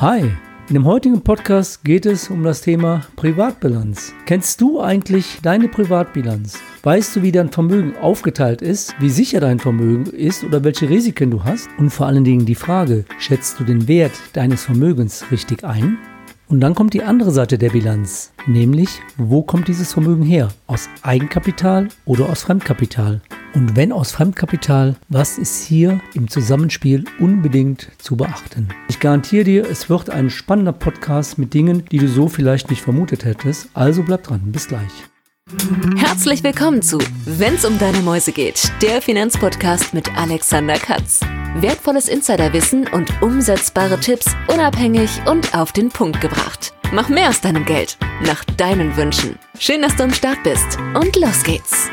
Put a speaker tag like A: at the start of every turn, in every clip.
A: Hi, in dem heutigen Podcast geht es um das Thema Privatbilanz. Kennst du eigentlich deine Privatbilanz? Weißt du, wie dein Vermögen aufgeteilt ist, wie sicher dein Vermögen ist oder welche Risiken du hast? Und vor allen Dingen die Frage, schätzt du den Wert deines Vermögens richtig ein? Und dann kommt die andere Seite der Bilanz, nämlich wo kommt dieses Vermögen her? Aus Eigenkapital oder aus Fremdkapital? Und wenn aus Fremdkapital, was ist hier im Zusammenspiel unbedingt zu beachten? Ich garantiere dir, es wird ein spannender Podcast mit Dingen, die du so vielleicht nicht vermutet hättest. Also bleib dran, bis gleich.
B: Herzlich willkommen zu Wenn's um deine Mäuse geht, der Finanzpodcast mit Alexander Katz. Wertvolles Insiderwissen und umsetzbare Tipps unabhängig und auf den Punkt gebracht. Mach mehr aus deinem Geld, nach deinen Wünschen. Schön, dass du am Start bist und los geht's.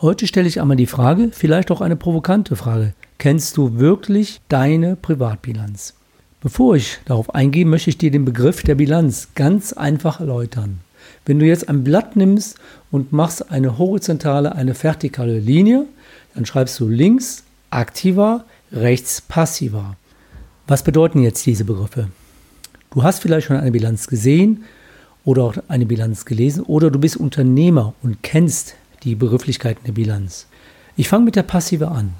A: Heute stelle ich einmal die Frage, vielleicht auch eine provokante Frage. Kennst du wirklich deine Privatbilanz? Bevor ich darauf eingehe, möchte ich dir den Begriff der Bilanz ganz einfach erläutern. Wenn du jetzt ein Blatt nimmst und machst eine horizontale, eine vertikale Linie, dann schreibst du links aktiver, rechts passiver. Was bedeuten jetzt diese Begriffe? Du hast vielleicht schon eine Bilanz gesehen oder auch eine Bilanz gelesen oder du bist Unternehmer und kennst die Begrifflichkeiten der Bilanz. Ich fange mit der Passive an.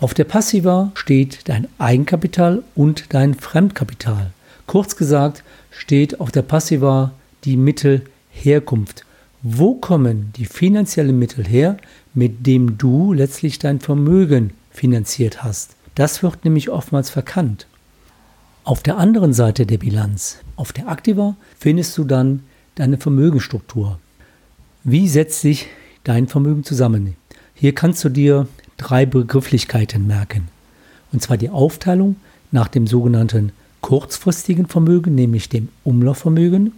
A: Auf der Passiva steht dein Eigenkapital und dein Fremdkapital. Kurz gesagt steht auf der Passiva die Mittel Herkunft. Wo kommen die finanziellen Mittel her, mit dem du letztlich dein Vermögen finanziert hast? Das wird nämlich oftmals verkannt. Auf der anderen Seite der Bilanz, auf der Aktiva, findest du dann deine Vermögensstruktur. Wie setzt sich dein Vermögen zusammen? Hier kannst du dir drei Begrifflichkeiten merken. Und zwar die Aufteilung nach dem sogenannten kurzfristigen Vermögen, nämlich dem Umlaufvermögen,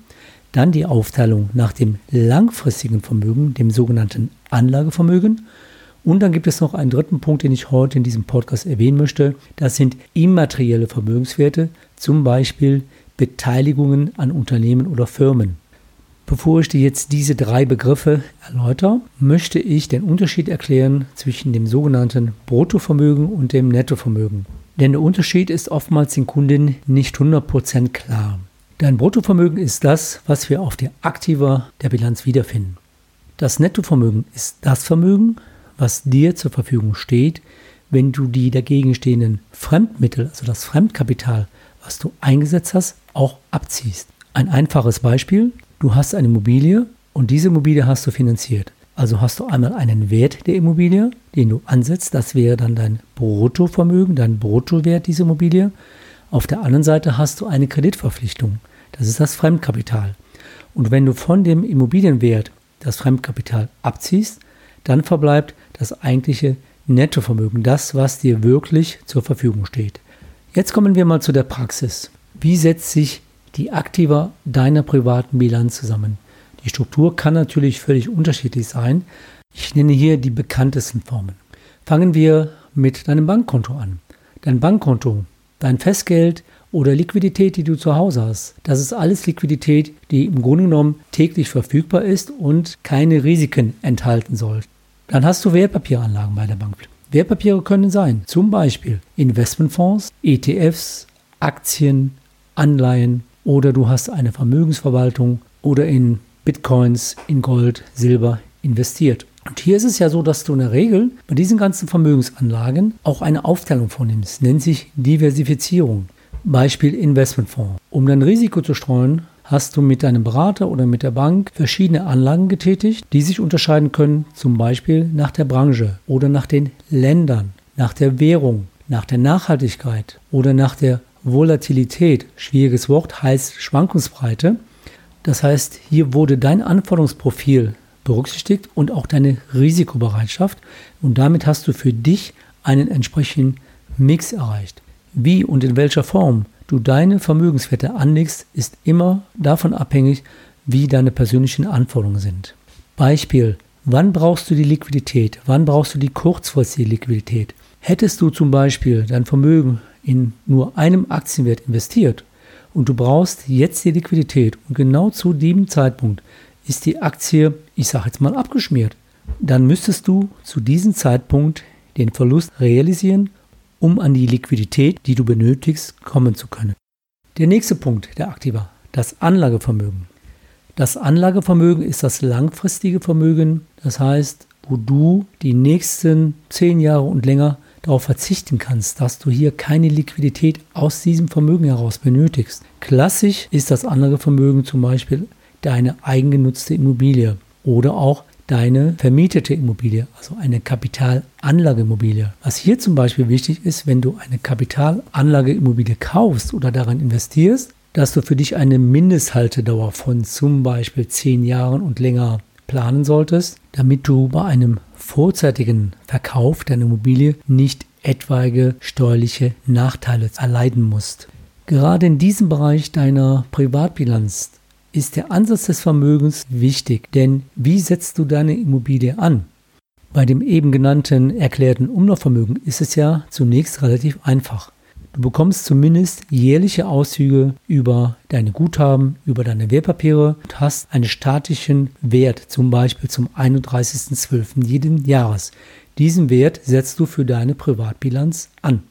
A: dann die Aufteilung nach dem langfristigen Vermögen, dem sogenannten Anlagevermögen. Und dann gibt es noch einen dritten Punkt, den ich heute in diesem Podcast erwähnen möchte. Das sind immaterielle Vermögenswerte, zum Beispiel Beteiligungen an Unternehmen oder Firmen. Bevor ich dir jetzt diese drei Begriffe erläutere, möchte ich den Unterschied erklären zwischen dem sogenannten Bruttovermögen und dem Nettovermögen. Denn der Unterschied ist oftmals den Kunden nicht 100% klar. Dein Bruttovermögen ist das, was wir auf der Aktiva der Bilanz wiederfinden. Das Nettovermögen ist das Vermögen, was dir zur Verfügung steht, wenn du die dagegen stehenden Fremdmittel, also das Fremdkapital, was du eingesetzt hast, auch abziehst. Ein einfaches Beispiel, du hast eine Immobilie und diese Immobilie hast du finanziert. Also hast du einmal einen Wert der Immobilie, den du ansetzt, das wäre dann dein Bruttovermögen, dein Bruttowert dieser Immobilie. Auf der anderen Seite hast du eine Kreditverpflichtung. Das ist das Fremdkapital. Und wenn du von dem Immobilienwert das Fremdkapital abziehst, dann verbleibt das eigentliche Nettovermögen, das, was dir wirklich zur Verfügung steht. Jetzt kommen wir mal zu der Praxis. Wie setzt sich die Aktiva deiner privaten Bilanz zusammen? Die Struktur kann natürlich völlig unterschiedlich sein. Ich nenne hier die bekanntesten Formen. Fangen wir mit deinem Bankkonto an. Dein Bankkonto Dein Festgeld oder Liquidität, die du zu Hause hast, das ist alles Liquidität, die im Grunde genommen täglich verfügbar ist und keine Risiken enthalten soll. Dann hast du Wertpapieranlagen bei der Bank. Wertpapiere können sein, zum Beispiel Investmentfonds, ETFs, Aktien, Anleihen oder du hast eine Vermögensverwaltung oder in Bitcoins, in Gold, Silber investiert. Und hier ist es ja so, dass du in der Regel bei diesen ganzen Vermögensanlagen auch eine Aufteilung vornimmst, nennt sich Diversifizierung. Beispiel Investmentfonds. Um dein Risiko zu streuen, hast du mit deinem Berater oder mit der Bank verschiedene Anlagen getätigt, die sich unterscheiden können, zum Beispiel nach der Branche oder nach den Ländern, nach der Währung, nach der Nachhaltigkeit oder nach der Volatilität. Schwieriges Wort heißt Schwankungsbreite. Das heißt, hier wurde dein Anforderungsprofil berücksichtigt und auch deine Risikobereitschaft. Und damit hast du für dich einen entsprechenden Mix erreicht. Wie und in welcher Form du deine Vermögenswerte anlegst, ist immer davon abhängig, wie deine persönlichen Anforderungen sind. Beispiel, wann brauchst du die Liquidität? Wann brauchst du die kurzfristige Liquidität? Hättest du zum Beispiel dein Vermögen in nur einem Aktienwert investiert und du brauchst jetzt die Liquidität und genau zu dem Zeitpunkt ist die Aktie, ich sage jetzt mal, abgeschmiert. Dann müsstest du zu diesem Zeitpunkt den Verlust realisieren, um an die Liquidität, die du benötigst, kommen zu können. Der nächste Punkt der Aktiva, das Anlagevermögen. Das Anlagevermögen ist das langfristige Vermögen, das heißt, wo du die nächsten zehn Jahre und länger darauf verzichten kannst, dass du hier keine Liquidität aus diesem Vermögen heraus benötigst. Klassisch ist das Anlagevermögen zum Beispiel deine eigengenutzte Immobilie oder auch deine vermietete Immobilie, also eine Kapitalanlageimmobilie. Was hier zum Beispiel wichtig ist, wenn du eine Kapitalanlageimmobilie kaufst oder daran investierst, dass du für dich eine Mindesthaltedauer von zum Beispiel zehn Jahren und länger planen solltest, damit du bei einem vorzeitigen Verkauf deiner Immobilie nicht etwaige steuerliche Nachteile erleiden musst. Gerade in diesem Bereich deiner Privatbilanz ist der Ansatz des Vermögens wichtig, denn wie setzt du deine Immobilie an? Bei dem eben genannten erklärten Umlaufvermögen ist es ja zunächst relativ einfach. Du bekommst zumindest jährliche Auszüge über deine Guthaben, über deine Wertpapiere und hast einen statischen Wert, zum Beispiel zum 31.12. jeden Jahres. Diesen Wert setzt du für deine Privatbilanz an.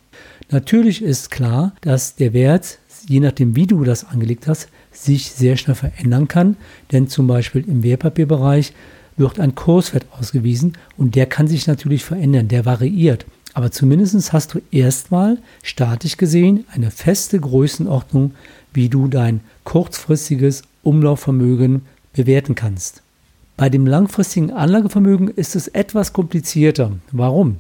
A: Natürlich ist klar, dass der Wert, je nachdem wie du das angelegt hast, sich sehr schnell verändern kann, denn zum Beispiel im Wertpapierbereich wird ein Kurswert ausgewiesen und der kann sich natürlich verändern, der variiert. Aber zumindest hast du erstmal statisch gesehen eine feste Größenordnung, wie du dein kurzfristiges Umlaufvermögen bewerten kannst. Bei dem langfristigen Anlagevermögen ist es etwas komplizierter. Warum?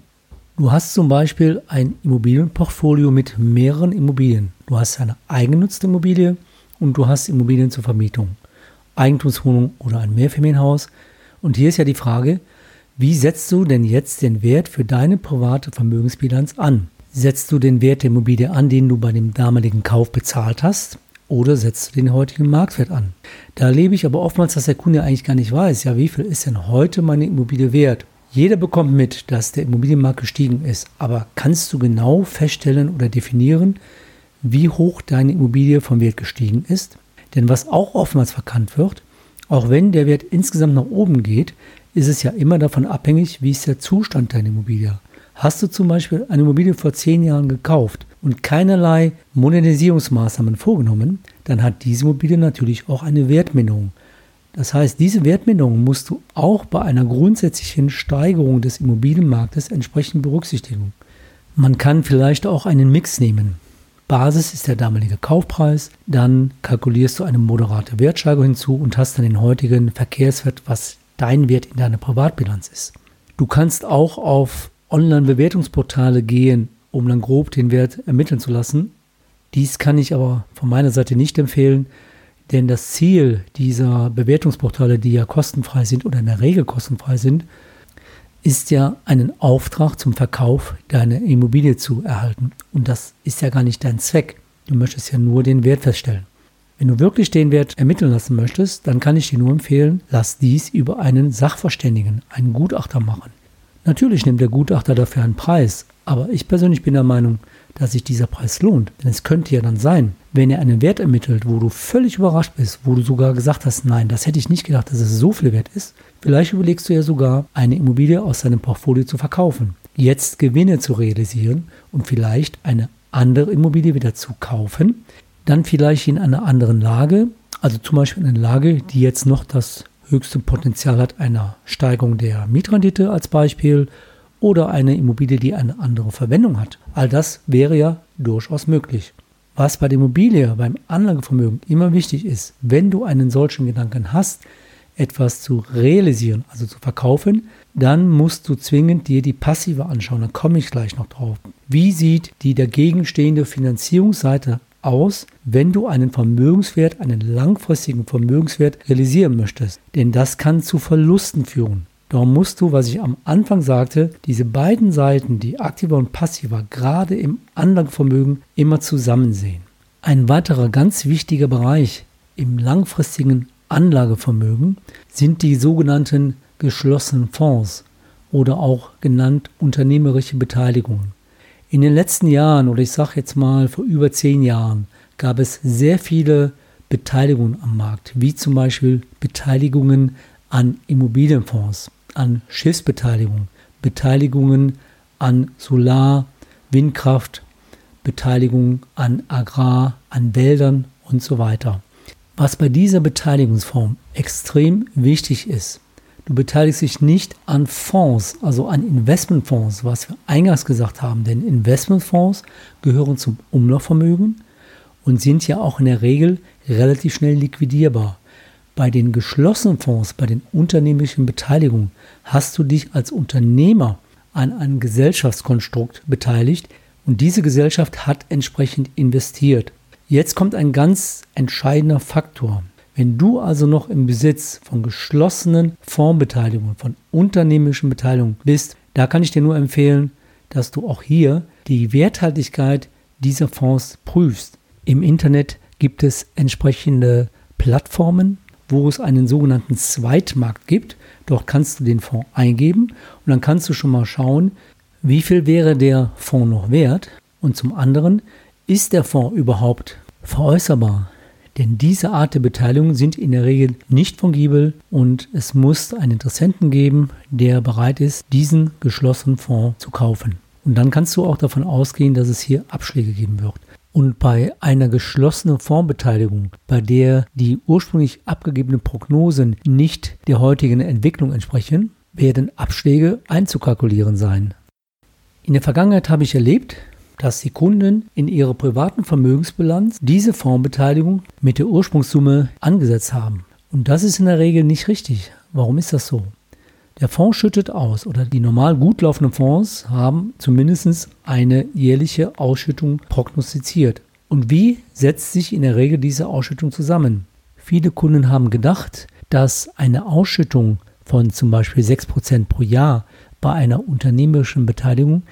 A: Du hast zum Beispiel ein Immobilienportfolio mit mehreren Immobilien. Du hast eine eigengenutzte Immobilie und du hast Immobilien zur Vermietung. Eigentumswohnung oder ein Mehrfamilienhaus. Und hier ist ja die Frage, wie setzt du denn jetzt den Wert für deine private Vermögensbilanz an? Setzt du den Wert der Immobilie an, den du bei dem damaligen Kauf bezahlt hast? Oder setzt du den heutigen Marktwert an? Da erlebe ich aber oftmals, dass der Kunde eigentlich gar nicht weiß, ja, wie viel ist denn heute meine Immobilie wert? Jeder bekommt mit, dass der Immobilienmarkt gestiegen ist, aber kannst du genau feststellen oder definieren, wie hoch deine Immobilie vom Wert gestiegen ist? Denn was auch oftmals verkannt wird, auch wenn der Wert insgesamt nach oben geht, ist es ja immer davon abhängig, wie ist der Zustand deiner Immobilie. Hast du zum Beispiel eine Immobilie vor zehn Jahren gekauft und keinerlei Modernisierungsmaßnahmen vorgenommen, dann hat diese Immobilie natürlich auch eine Wertminderung. Das heißt, diese Wertminderung musst du auch bei einer grundsätzlichen Steigerung des Immobilienmarktes entsprechend berücksichtigen. Man kann vielleicht auch einen Mix nehmen. Basis ist der damalige Kaufpreis, dann kalkulierst du eine moderate Wertsteigerung hinzu und hast dann den heutigen Verkehrswert, was dein Wert in deiner Privatbilanz ist. Du kannst auch auf Online-Bewertungsportale gehen, um dann grob den Wert ermitteln zu lassen. Dies kann ich aber von meiner Seite nicht empfehlen, denn das Ziel dieser Bewertungsportale, die ja kostenfrei sind oder in der Regel kostenfrei sind, ist ja einen Auftrag zum Verkauf deiner Immobilie zu erhalten. Und das ist ja gar nicht dein Zweck. Du möchtest ja nur den Wert feststellen. Wenn du wirklich den Wert ermitteln lassen möchtest, dann kann ich dir nur empfehlen, lass dies über einen Sachverständigen, einen Gutachter machen. Natürlich nimmt der Gutachter dafür einen Preis, aber ich persönlich bin der Meinung, dass sich dieser Preis lohnt. Denn es könnte ja dann sein, wenn er einen Wert ermittelt, wo du völlig überrascht bist, wo du sogar gesagt hast, nein, das hätte ich nicht gedacht, dass es so viel wert ist, vielleicht überlegst du ja sogar, eine Immobilie aus deinem Portfolio zu verkaufen, jetzt Gewinne zu realisieren und vielleicht eine andere Immobilie wieder zu kaufen, dann vielleicht in einer anderen Lage, also zum Beispiel in einer Lage, die jetzt noch das höchste Potenzial hat einer Steigerung der Mietrendite als Beispiel oder eine Immobilie, die eine andere Verwendung hat. All das wäre ja durchaus möglich. Was bei der Immobilie, beim Anlagevermögen immer wichtig ist, wenn du einen solchen Gedanken hast, etwas zu realisieren, also zu verkaufen, dann musst du zwingend dir die Passive anschauen. Da komme ich gleich noch drauf. Wie sieht die dagegenstehende Finanzierungsseite aus, wenn du einen Vermögenswert, einen langfristigen Vermögenswert realisieren möchtest. Denn das kann zu Verlusten führen. Darum musst du, was ich am Anfang sagte, diese beiden Seiten, die aktiver und passiver, gerade im Anlagevermögen immer zusammen sehen. Ein weiterer ganz wichtiger Bereich im langfristigen Anlagevermögen sind die sogenannten geschlossenen Fonds oder auch genannt unternehmerische Beteiligungen. In den letzten Jahren, oder ich sage jetzt mal vor über zehn Jahren, gab es sehr viele Beteiligungen am Markt, wie zum Beispiel Beteiligungen an Immobilienfonds, an Schiffsbeteiligungen, Beteiligungen an Solar, Windkraft, Beteiligung an Agrar, an Wäldern und so weiter. Was bei dieser Beteiligungsform extrem wichtig ist, du beteiligst dich nicht an Fonds, also an Investmentfonds, was wir eingangs gesagt haben, denn Investmentfonds gehören zum Umlaufvermögen und sind ja auch in der Regel relativ schnell liquidierbar. Bei den geschlossenen Fonds, bei den unternehmlichen Beteiligungen, hast du dich als Unternehmer an einem Gesellschaftskonstrukt beteiligt und diese Gesellschaft hat entsprechend investiert. Jetzt kommt ein ganz entscheidender Faktor. Wenn du also noch im Besitz von geschlossenen Fondsbeteiligungen, von unternehmischen Beteiligungen bist, da kann ich dir nur empfehlen, dass du auch hier die Werthaltigkeit dieser Fonds prüfst. Im Internet gibt es entsprechende Plattformen, wo es einen sogenannten Zweitmarkt gibt. Dort kannst du den Fonds eingeben und dann kannst du schon mal schauen, wie viel wäre der Fonds noch wert und zum anderen, ist der Fonds überhaupt veräußerbar? Denn diese Art der Beteiligung sind in der Regel nicht fungibel und es muss einen Interessenten geben, der bereit ist, diesen geschlossenen Fonds zu kaufen. Und dann kannst du auch davon ausgehen, dass es hier Abschläge geben wird. Und bei einer geschlossenen Fondsbeteiligung, bei der die ursprünglich abgegebenen Prognosen nicht der heutigen Entwicklung entsprechen, werden Abschläge einzukalkulieren sein. In der Vergangenheit habe ich erlebt, dass die Kunden in ihrer privaten Vermögensbilanz diese Fondsbeteiligung mit der Ursprungssumme angesetzt haben. Und das ist in der Regel nicht richtig. Warum ist das so? Der Fonds schüttet aus oder die normal gut laufenden Fonds haben zumindest eine jährliche Ausschüttung prognostiziert. Und wie setzt sich in der Regel diese Ausschüttung zusammen? Viele Kunden haben gedacht, dass eine Ausschüttung von zum Beispiel 6% pro Jahr bei einer unternehmerischen Beteiligung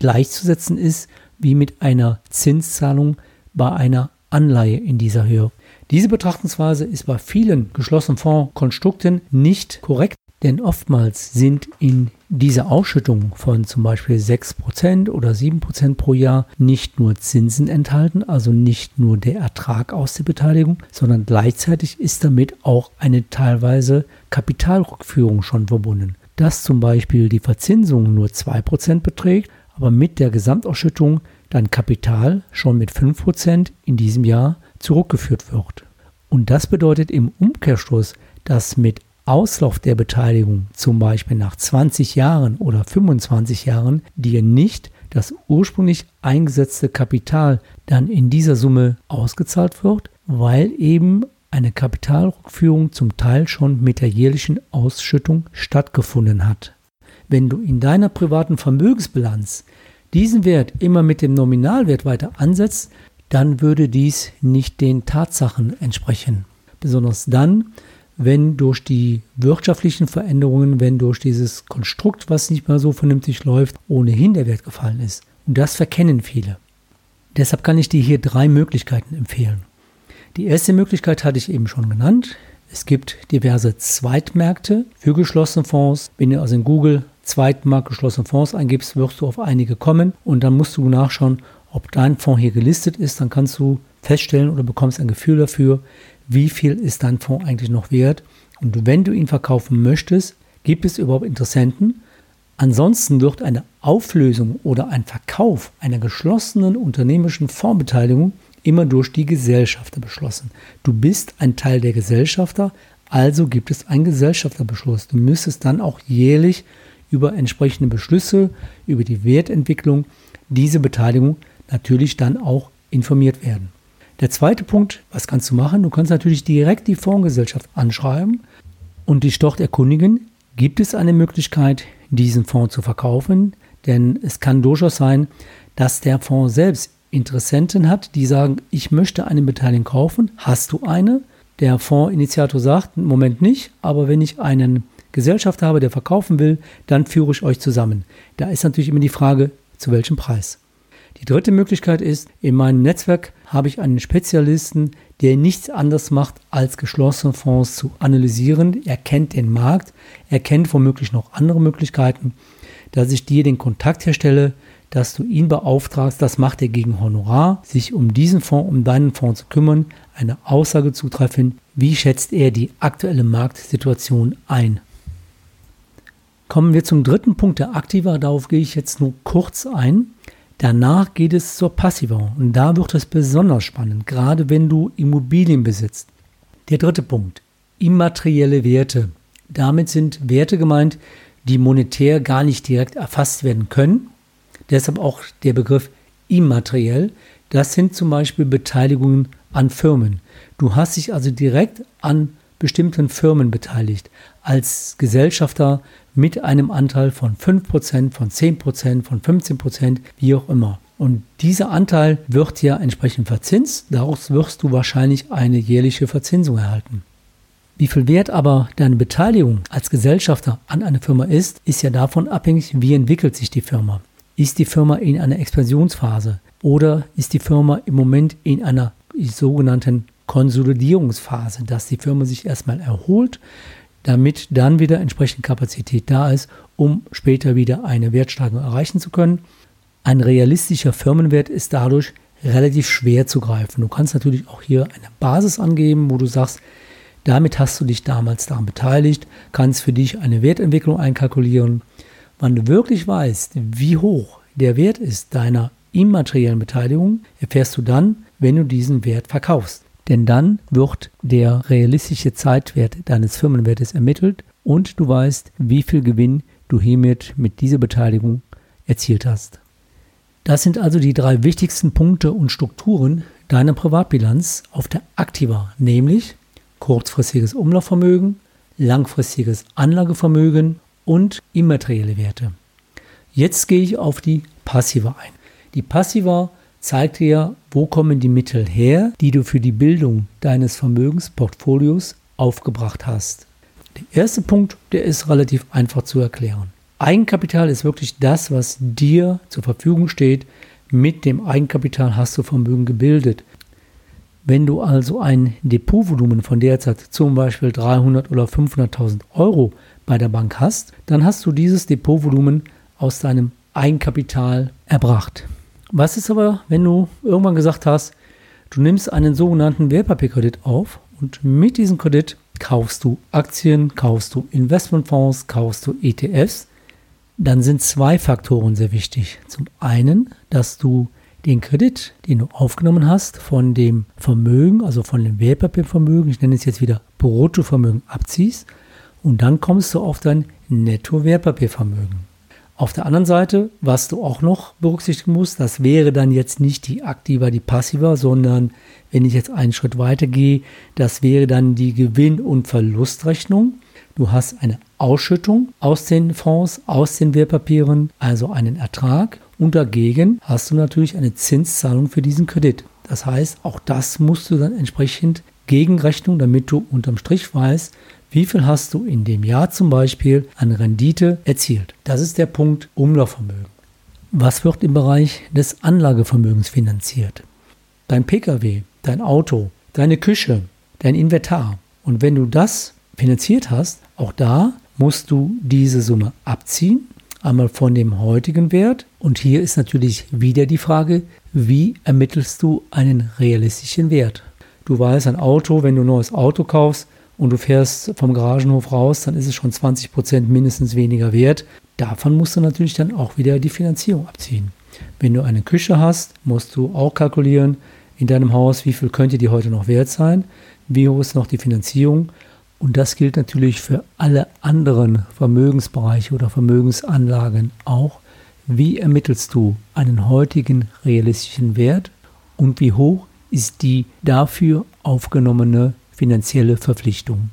A: gleichzusetzen ist wie mit einer Zinszahlung bei einer Anleihe in dieser Höhe. Diese Betrachtungsweise ist bei vielen geschlossenen Fondskonstrukten nicht korrekt, denn oftmals sind in dieser Ausschüttung von zum Beispiel 6% oder 7% pro Jahr nicht nur Zinsen enthalten, also nicht nur der Ertrag aus der Beteiligung, sondern gleichzeitig ist damit auch eine teilweise Kapitalrückführung schon verbunden. Dass zum Beispiel die Verzinsung nur 2% beträgt, aber mit der Gesamtausschüttung dann Kapital schon mit 5% in diesem Jahr zurückgeführt wird. Und das bedeutet im Umkehrschluss, dass mit Auslauf der Beteiligung, zum Beispiel nach 20 Jahren oder 25 Jahren, dir nicht das ursprünglich eingesetzte Kapital dann in dieser Summe ausgezahlt wird, weil eben eine Kapitalrückführung zum Teil schon mit der jährlichen Ausschüttung stattgefunden hat. Wenn du in deiner privaten Vermögensbilanz diesen Wert immer mit dem Nominalwert weiter ansetzt, dann würde dies nicht den Tatsachen entsprechen. Besonders dann, wenn durch die wirtschaftlichen Veränderungen, wenn durch dieses Konstrukt, was nicht mehr so vernünftig läuft, ohnehin der Wert gefallen ist. Und das verkennen viele. Deshalb kann ich dir hier drei Möglichkeiten empfehlen. Die erste Möglichkeit hatte ich eben schon genannt. Es gibt diverse Zweitmärkte für geschlossene Fonds. Wenn du also in Google Zweitmarkt geschlossene Fonds eingibst, wirst du auf einige kommen und dann musst du nachschauen, ob dein Fonds hier gelistet ist. Dann kannst du feststellen oder bekommst ein Gefühl dafür, wie viel ist dein Fonds eigentlich noch wert. Und wenn du ihn verkaufen möchtest, gibt es überhaupt Interessenten. Ansonsten wird eine Auflösung oder ein Verkauf einer geschlossenen unternehmerischen Fondsbeteiligung immer durch die Gesellschafter beschlossen. Du bist ein Teil der Gesellschafter, also gibt es einen Gesellschafterbeschluss. Du müsstest dann auch jährlich über entsprechende Beschlüsse, über die Wertentwicklung diese Beteiligung natürlich dann auch informiert werden. Der zweite Punkt, was kannst du machen? Du kannst natürlich direkt die Fondsgesellschaft anschreiben und dich dort erkundigen, gibt es eine Möglichkeit, diesen Fonds zu verkaufen? Denn es kann durchaus sein, dass der Fonds selbst Interessenten hat, die sagen, ich möchte eine Beteiligung kaufen. Hast du eine? Der Fondsinitiator sagt, im Moment nicht, aber wenn ich einen Gesellschaft habe, der verkaufen will, dann führe ich euch zusammen. Da ist natürlich immer die Frage, zu welchem Preis. Die dritte Möglichkeit ist, in meinem Netzwerk habe ich einen Spezialisten, der nichts anderes macht, als geschlossene Fonds zu analysieren. Er kennt den Markt, er kennt womöglich noch andere Möglichkeiten, dass ich dir den Kontakt herstelle, dass du ihn beauftragst, das macht er gegen Honorar, sich um diesen Fonds, um deinen Fonds zu kümmern, eine Aussage zu treffen, wie schätzt er die aktuelle Marktsituation ein. Kommen wir zum dritten Punkt der Aktiva, darauf gehe ich jetzt nur kurz ein. Danach geht es zur Passiva und da wird es besonders spannend, gerade wenn du Immobilien besitzt. Der dritte Punkt, immaterielle Werte. Damit sind Werte gemeint, die monetär gar nicht direkt erfasst werden können. Deshalb auch der Begriff immateriell. Das sind zum Beispiel Beteiligungen an Firmen. Du hast dich also direkt an bestimmten Firmen beteiligt, als Gesellschafter mit einem Anteil von 5%, von 10%, von 15%, wie auch immer. Und dieser Anteil wird ja entsprechend verzinst, daraus wirst du wahrscheinlich eine jährliche Verzinsung erhalten. Wie viel wert aber deine Beteiligung als Gesellschafter an einer Firma ist, ist ja davon abhängig, wie entwickelt sich die Firma. Ist die Firma in einer Expansionsphase oder ist die Firma im Moment in einer sogenannten Konsolidierungsphase, dass die Firma sich erstmal erholt, damit dann wieder entsprechend Kapazität da ist, um später wieder eine Wertsteigerung erreichen zu können. Ein realistischer Firmenwert ist dadurch relativ schwer zu greifen. Du kannst natürlich auch hier eine Basis angeben, wo du sagst, damit hast du dich damals daran beteiligt, kannst für dich eine Wertentwicklung einkalkulieren. Wann du wirklich weißt, wie hoch der Wert ist deiner immateriellen Beteiligung, erfährst du dann, wenn du diesen Wert verkaufst. Denn dann wird der realistische Zeitwert deines Firmenwertes ermittelt und du weißt, wie viel Gewinn du hiermit mit dieser Beteiligung erzielt hast. Das sind also die drei wichtigsten Punkte und Strukturen deiner Privatbilanz auf der Aktiva, nämlich kurzfristiges Umlaufvermögen, langfristiges Anlagevermögen und immaterielle Werte. Jetzt gehe ich auf die Passiva ein. Die Passiva zeigt dir, wo kommen die Mittel her, die du für die Bildung deines Vermögensportfolios aufgebracht hast. Der erste Punkt, der ist relativ einfach zu erklären. Eigenkapital ist wirklich das, was dir zur Verfügung steht. Mit dem Eigenkapital hast du Vermögen gebildet. Wenn du also ein Depotvolumen von derzeit zum Beispiel 300 oder 500.000 Euro bei der Bank hast, dann hast du dieses Depotvolumen aus deinem Eigenkapital erbracht. Was ist aber, wenn du irgendwann gesagt hast, du nimmst einen sogenannten Wertpapierkredit auf und mit diesem Kredit kaufst du Aktien, kaufst du Investmentfonds, kaufst du ETFs, dann sind zwei Faktoren sehr wichtig. Zum einen, dass du den Kredit, den du aufgenommen hast, von dem Vermögen, also von dem Wertpapiervermögen, ich nenne es jetzt wieder Bruttovermögen, abziehst und dann kommst du auf dein Netto-Wertpapiervermögen. Auf der anderen Seite, was du auch noch berücksichtigen musst, das wäre dann jetzt nicht die aktiva, die passiva, sondern wenn ich jetzt einen Schritt weiter gehe, das wäre dann die Gewinn- und Verlustrechnung. Du hast eine Ausschüttung aus den Fonds, aus den Wertpapieren, also einen Ertrag und dagegen hast du natürlich eine Zinszahlung für diesen Kredit. Das heißt, auch das musst du dann entsprechend gegenrechnen, damit du unterm Strich weißt, wie viel hast du in dem Jahr zum Beispiel an Rendite erzielt? Das ist der Punkt Umlaufvermögen. Was wird im Bereich des Anlagevermögens finanziert? Dein Pkw, dein Auto, deine Küche, dein Inventar. Und wenn du das finanziert hast, auch da musst du diese Summe abziehen, einmal von dem heutigen Wert. Und hier ist natürlich wieder die Frage, wie ermittelst du einen realistischen Wert? Du weißt, ein Auto, wenn du ein neues Auto kaufst, und du fährst vom Garagenhof raus, dann ist es schon 20 Prozent mindestens weniger wert. Davon musst du natürlich dann auch wieder die Finanzierung abziehen. Wenn du eine Küche hast, musst du auch kalkulieren in deinem Haus, wie viel könnte die heute noch wert sein, wie hoch ist noch die Finanzierung. Und das gilt natürlich für alle anderen Vermögensbereiche oder Vermögensanlagen auch. Wie ermittelst du einen heutigen realistischen Wert und wie hoch ist die dafür aufgenommene finanzielle Verpflichtung.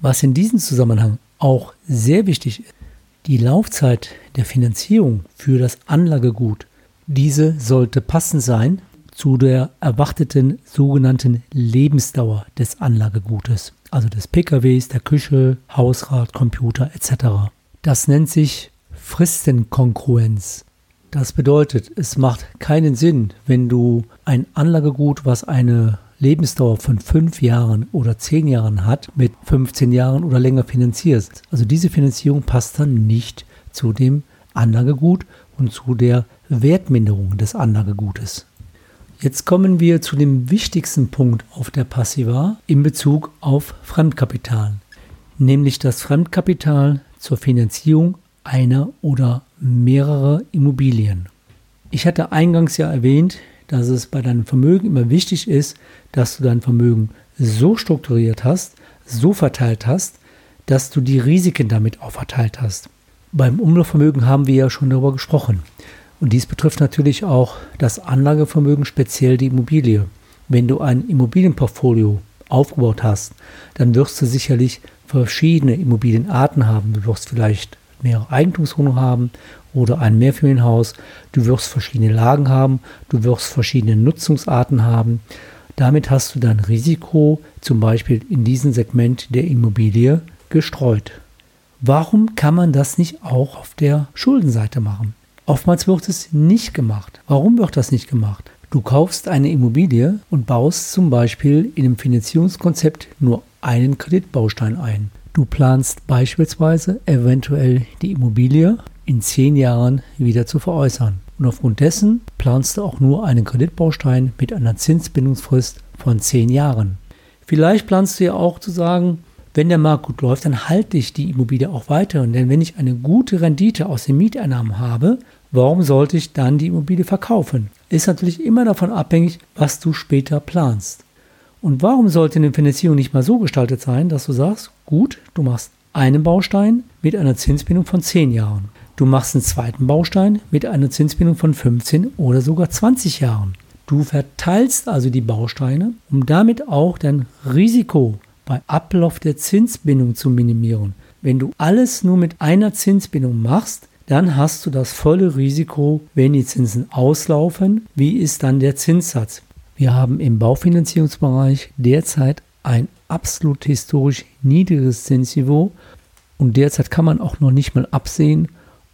A: Was in diesem Zusammenhang auch sehr wichtig ist, die Laufzeit der Finanzierung für das Anlagegut. Diese sollte passend sein zu der erwarteten sogenannten Lebensdauer des Anlagegutes, also des PKWs, der Küche, Hausrat, Computer etc. Das nennt sich Fristenkongruenz. Das bedeutet, es macht keinen Sinn, wenn du ein Anlagegut, was eine Lebensdauer von fünf Jahren oder zehn Jahren hat, mit 15 Jahren oder länger finanzierst. Also diese Finanzierung passt dann nicht zu dem Anlagegut und zu der Wertminderung des Anlagegutes. Jetzt kommen wir zu dem wichtigsten Punkt auf der Passiva in Bezug auf Fremdkapital, nämlich das Fremdkapital zur Finanzierung einer oder mehrerer Immobilien. Ich hatte eingangs ja erwähnt, dass es bei deinem Vermögen immer wichtig ist, dass du dein Vermögen so strukturiert hast, so verteilt hast, dass du die Risiken damit auch verteilt hast. Beim Umlaufvermögen haben wir ja schon darüber gesprochen. Und dies betrifft natürlich auch das Anlagevermögen, speziell die Immobilie. Wenn du ein Immobilienportfolio aufgebaut hast, dann wirst du sicherlich verschiedene Immobilienarten haben. Du wirst vielleicht mehrere Eigentumswohnungen haben oder ein Mehrfamilienhaus. Du wirst verschiedene Lagen haben. Du wirst verschiedene Nutzungsarten haben. Damit hast du dein Risiko zum Beispiel in diesem Segment der Immobilie gestreut. Warum kann man das nicht auch auf der Schuldenseite machen? Oftmals wird es nicht gemacht. Warum wird das nicht gemacht? Du kaufst eine Immobilie und baust zum Beispiel in einem Finanzierungskonzept nur einen Kreditbaustein ein. Du planst beispielsweise eventuell die Immobilie in zehn Jahren wieder zu veräußern. Und aufgrund dessen planst du auch nur einen Kreditbaustein mit einer Zinsbindungsfrist von zehn Jahren. Vielleicht planst du ja auch zu sagen, wenn der Markt gut läuft, dann halte ich die Immobilie auch weiter. Denn wenn ich eine gute Rendite aus den Mieteinnahmen habe, warum sollte ich dann die Immobilie verkaufen? Ist natürlich immer davon abhängig, was du später planst. Und warum sollte eine Finanzierung nicht mal so gestaltet sein, dass du sagst, gut, du machst einen Baustein mit einer Zinsbindung von 10 Jahren. Du machst einen zweiten Baustein mit einer Zinsbindung von 15 oder sogar 20 Jahren. Du verteilst also die Bausteine, um damit auch dein Risiko bei Ablauf der Zinsbindung zu minimieren. Wenn du alles nur mit einer Zinsbindung machst, dann hast du das volle Risiko, wenn die Zinsen auslaufen, wie ist dann der Zinssatz. Wir haben im Baufinanzierungsbereich derzeit ein absolut historisch niedriges Zinsniveau und derzeit kann man auch noch nicht mal absehen,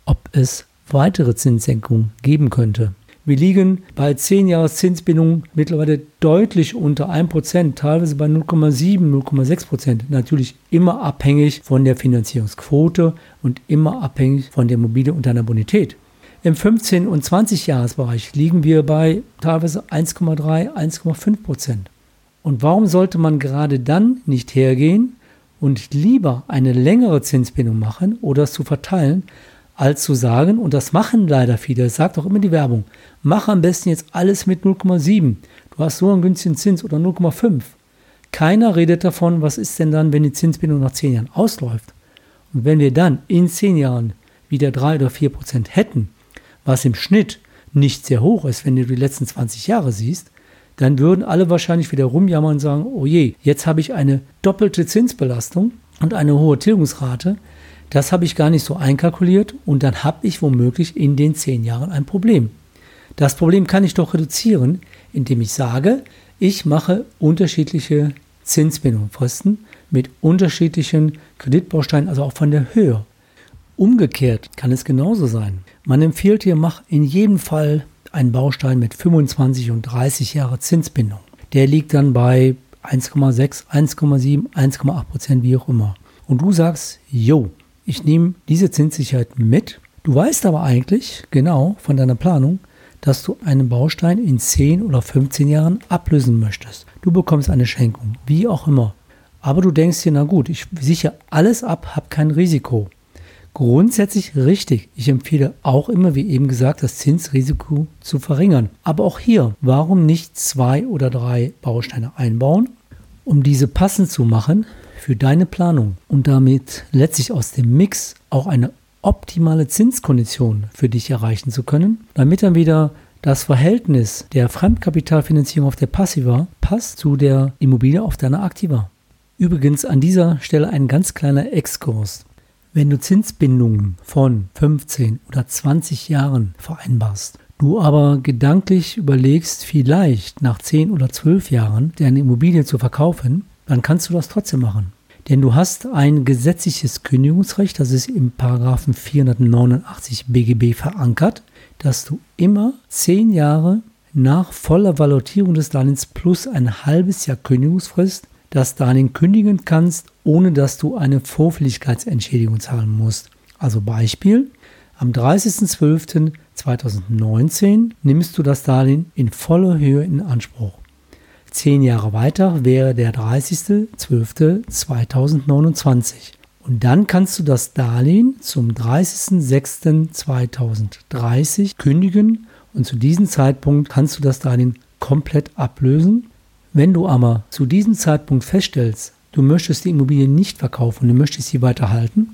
A: ob es weitere Zinssenkungen geben könnte. Wir liegen bei 10 Jahres Zinsbindung mittlerweile deutlich unter 1%, teilweise bei 0,7, 0,6%. Natürlich immer abhängig von der Finanzierungsquote und immer abhängig von der Immobilie und deiner Bonität. Im 15- und 20-Jahres-Bereich liegen wir bei teilweise 1,3, 1,5%. Und warum sollte man gerade dann nicht hergehen und lieber eine längere Zinsbindung machen oder es zu verteilen, als zu sagen, und das machen leider viele, das sagt auch immer die Werbung, mach am besten jetzt alles mit 0,7. Du hast so einen günstigen Zins oder 0,5. Keiner redet davon, was ist denn dann, wenn die Zinsbindung nach 10 Jahren ausläuft. Und wenn wir dann in 10 Jahren wieder 3 oder 4 Prozent hätten, was im Schnitt nicht sehr hoch ist, wenn du die letzten 20 Jahre siehst, dann würden alle wahrscheinlich wieder rumjammern und sagen, oh je, jetzt habe ich eine doppelte Zinsbelastung und eine hohe Tilgungsrate, das habe ich gar nicht so einkalkuliert und dann habe ich womöglich in den zehn Jahren ein Problem. Das Problem kann ich doch reduzieren, indem ich sage, ich mache unterschiedliche Zinsbindungsfristen mit unterschiedlichen Kreditbausteinen, also auch von der Höhe. Umgekehrt kann es genauso sein. Man empfiehlt hier, mach in jedem Fall einen Baustein mit 25 und 30 Jahre Zinsbindung. Der liegt dann bei 1,6, 1,7, 1,8 Prozent, wie auch immer. Und du sagst, jo, ich nehme diese Zinssicherheit mit. Du weißt aber eigentlich genau von deiner Planung, dass du einen Baustein in 10 oder 15 Jahren ablösen möchtest. Du bekommst eine Schenkung, wie auch immer. Aber du denkst dir, na gut, ich sichere alles ab, habe kein Risiko. Grundsätzlich richtig. Ich empfehle auch immer, wie eben gesagt, das Zinsrisiko zu verringern. Aber auch hier, warum nicht zwei oder drei Bausteine einbauen, um diese passend zu machen für deine Planung und damit letztlich aus dem Mix auch eine optimale Zinskondition für dich erreichen zu können, damit dann wieder das Verhältnis der Fremdkapitalfinanzierung auf der Passiva passt zu der Immobilie auf deiner Aktiva. Übrigens an dieser Stelle ein ganz kleiner Exkurs. Wenn du Zinsbindungen von 15 oder 20 Jahren vereinbarst, du aber gedanklich überlegst, vielleicht nach 10 oder 12 Jahren deine Immobilie zu verkaufen, dann kannst du das trotzdem machen. Denn du hast ein gesetzliches Kündigungsrecht, das ist im Paragraphen 489 BGB verankert, dass du immer zehn Jahre nach voller Valutierung des Darlehens plus ein halbes Jahr Kündigungsfrist das Darlehen kündigen kannst, ohne dass du eine Vorfälligkeitsentschädigung zahlen musst. Also Beispiel, am 30.12.2019 nimmst du das Darlehen in voller Höhe in Anspruch. Zehn Jahre weiter wäre der 30.12.2029. Und dann kannst du das Darlehen zum 30.06.2030 kündigen Und zu diesem Zeitpunkt kannst du das Darlehen komplett ablösen. Wenn du aber zu diesem Zeitpunkt feststellst, du möchtest die Immobilie nicht verkaufen, du möchtest sie weiterhalten,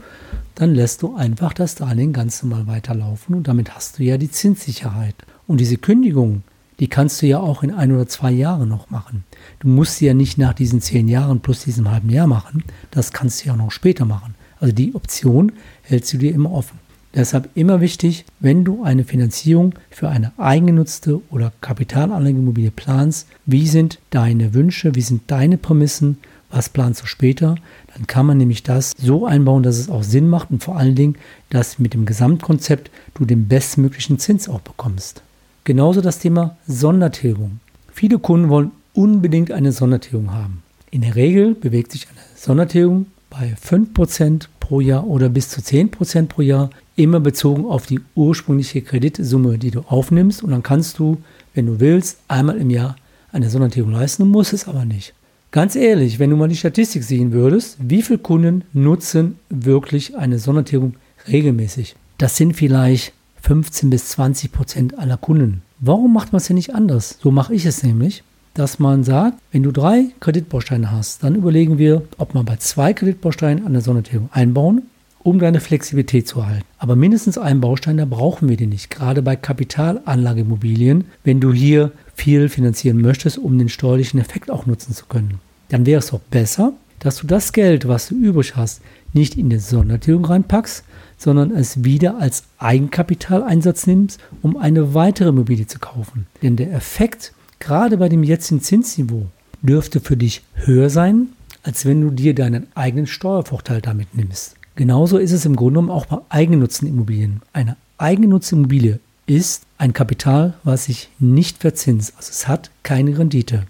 A: dann lässt du einfach das Darlehen ganz normal weiterlaufen und damit hast du ja die Zinssicherheit. Und diese Kündigung, die kannst du ja auch in ein oder zwei Jahren noch machen. Du musst sie ja nicht nach diesen zehn Jahren plus diesem halben Jahr machen, das kannst du ja noch später machen. Also die Option hältst du dir immer offen. Deshalb immer wichtig, wenn du eine Finanzierung für eine eigengenutzte oder Kapitalanlageimmobilie planst, wie sind deine Wünsche, wie sind deine Prämissen, was planst du später, dann kann man nämlich das so einbauen, dass es auch Sinn macht und vor allen Dingen, dass mit dem Gesamtkonzept du den bestmöglichen Zins auch bekommst. Genauso das Thema Sondertilgung. Viele Kunden wollen unbedingt eine Sondertilgung haben. In der Regel bewegt sich eine Sondertilgung bei 5% pro Jahr oder bis zu 10% pro Jahr, immer bezogen auf die ursprüngliche Kreditsumme, die du aufnimmst. Und dann kannst du, wenn du willst, einmal im Jahr eine Sondertilgung leisten, musst es aber nicht. Ganz ehrlich, wenn du mal die Statistik sehen würdest, wie viele Kunden nutzen wirklich eine Sondertilgung regelmäßig? Das sind vielleicht 15 bis 20 Prozent aller Kunden. Warum macht man es denn nicht anders? So mache ich es nämlich dass man sagt, wenn du drei Kreditbausteine hast, dann überlegen wir, ob man bei zwei Kreditbausteinen eine Sondertilgung einbauen, um deine Flexibilität zu erhalten. Aber mindestens einen Baustein, da brauchen wir den nicht. Gerade bei Kapitalanlageimmobilien, wenn du hier viel finanzieren möchtest, um den steuerlichen Effekt auch nutzen zu können. Dann wäre es doch besser, dass du das Geld, was du übrig hast, nicht in die Sondertilgung reinpackst, sondern es wieder als Eigenkapitaleinsatz nimmst, um eine weitere Immobilie zu kaufen. Denn der Effekt gerade bei dem jetzigen Zinsniveau dürfte für dich höher sein, als wenn du dir deinen eigenen Steuervorteil damit nimmst. Genauso ist es im Grunde genommen auch bei Eigennutzenimmobilien. Eine Eigennutzenimmobilie ist ein Kapital, was sich nicht verzinst. Also es hat keine Rendite.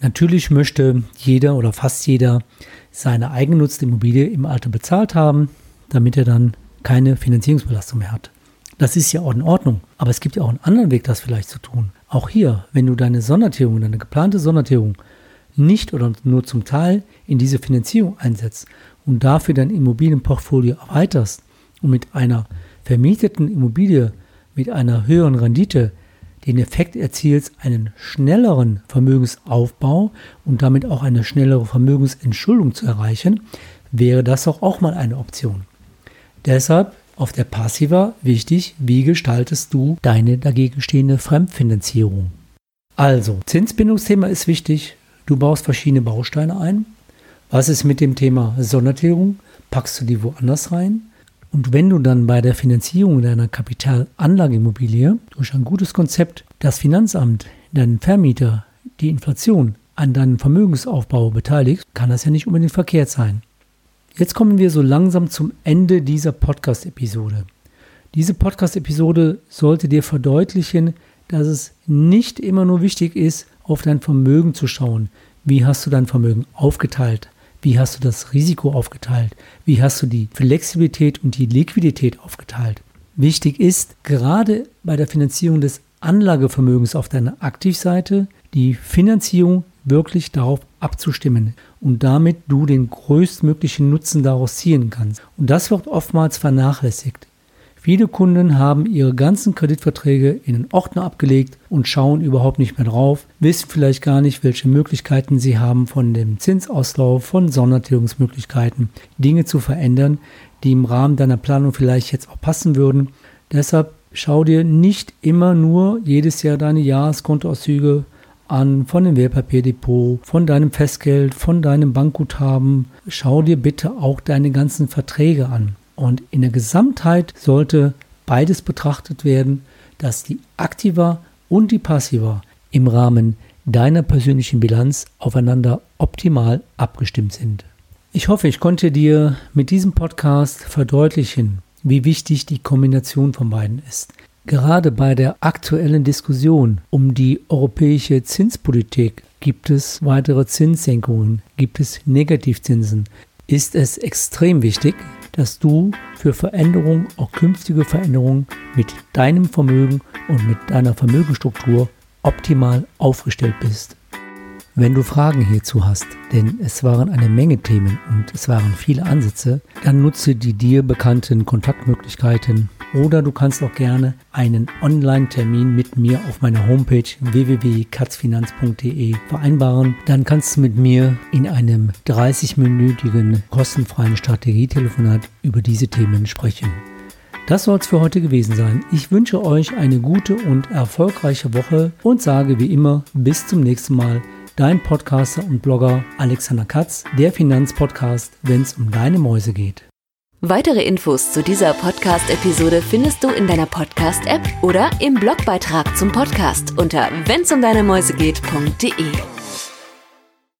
A: Natürlich möchte jeder oder fast jeder seine eigengenutzte Immobilie im Alter bezahlt haben, damit er dann keine Finanzierungsbelastung mehr hat. Das ist ja auch in Ordnung. Aber es gibt ja auch einen anderen Weg, das vielleicht zu tun. Auch hier, wenn du deine Sondertilgung, deine geplante Sondertilgung nicht oder nur zum Teil in diese Finanzierung einsetzt und dafür dein Immobilienportfolio erweiterst und mit einer vermieteten Immobilie mit einer höheren Rendite den Effekt erzielst, einen schnelleren Vermögensaufbau und damit auch eine schnellere Vermögensentschuldung zu erreichen, wäre das doch auch mal eine Option. Deshalb auf der Passiva wichtig, wie gestaltest du deine dagegen stehende Fremdfinanzierung? Also, Zinsbindungsthema ist wichtig. Du baust verschiedene Bausteine ein. Was ist mit dem Thema Sondertilgung? Packst du die woanders rein? Und wenn du dann bei der Finanzierung deiner Kapitalanlageimmobilie durch ein gutes Konzept das Finanzamt, deinen Vermieter, die Inflation an deinem Vermögensaufbau beteiligst, kann das ja nicht unbedingt verkehrt sein. Jetzt kommen wir so langsam zum Ende dieser Podcast-Episode. Diese Podcast-Episode sollte dir verdeutlichen, dass es nicht immer nur wichtig ist, auf dein Vermögen zu schauen. Wie hast du dein Vermögen aufgeteilt? Wie hast du das Risiko aufgeteilt? Wie hast du die Flexibilität und die Liquidität aufgeteilt? Wichtig ist, gerade bei der Finanzierung des Anlagevermögens auf deiner Aktivseite, die Finanzierung wirklich darauf abzustimmen und damit du den größtmöglichen Nutzen daraus ziehen kannst. Und das wird oftmals vernachlässigt. Viele Kunden haben ihre ganzen Kreditverträge in einen Ordner abgelegt und schauen überhaupt nicht mehr drauf, wissen vielleicht gar nicht, welche Möglichkeiten sie haben von dem Zinsauslauf, von Sondertilgungsmöglichkeiten, Dinge zu verändern, die im Rahmen deiner Planung vielleicht jetzt auch passen würden. Deshalb schau dir nicht immer nur jedes Jahr deine Jahreskontoauszüge an von dem Wertpapierdepot, von deinem Festgeld, von deinem Bankguthaben. Schau dir bitte auch deine ganzen Verträge an. Und in der Gesamtheit sollte beides betrachtet werden, dass die Aktiva und die Passiva im Rahmen deiner persönlichen Bilanz aufeinander optimal abgestimmt sind. Ich hoffe, ich konnte dir mit diesem Podcast verdeutlichen, wie wichtig die Kombination von beiden ist. Gerade bei der aktuellen Diskussion um die europäische Zinspolitik gibt es weitere Zinssenkungen, gibt es Negativzinsen, ist es extrem wichtig, dass du für Veränderungen, auch künftige Veränderungen mit deinem Vermögen und mit deiner Vermögensstruktur optimal aufgestellt bist. Wenn du Fragen hierzu hast, denn es waren eine Menge Themen und es waren viele Ansätze, dann nutze die dir bekannten Kontaktmöglichkeiten oder du kannst auch gerne einen Online-Termin mit mir auf meiner Homepage www.katzfinanz.de vereinbaren. Dann kannst du mit mir in einem 30-minütigen kostenfreien Strategietelefonat über diese Themen sprechen. Das soll es für heute gewesen sein. Ich wünsche euch eine gute und erfolgreiche Woche und sage wie immer bis zum nächsten Mal. Dein Podcaster und Blogger Alexander Katz, der Finanzpodcast, wenn es um deine Mäuse geht.
B: Weitere Infos zu dieser Podcast-Episode findest du in deiner Podcast-App oder im Blogbeitrag zum Podcast unter wennsumdeinemäusegeht.de.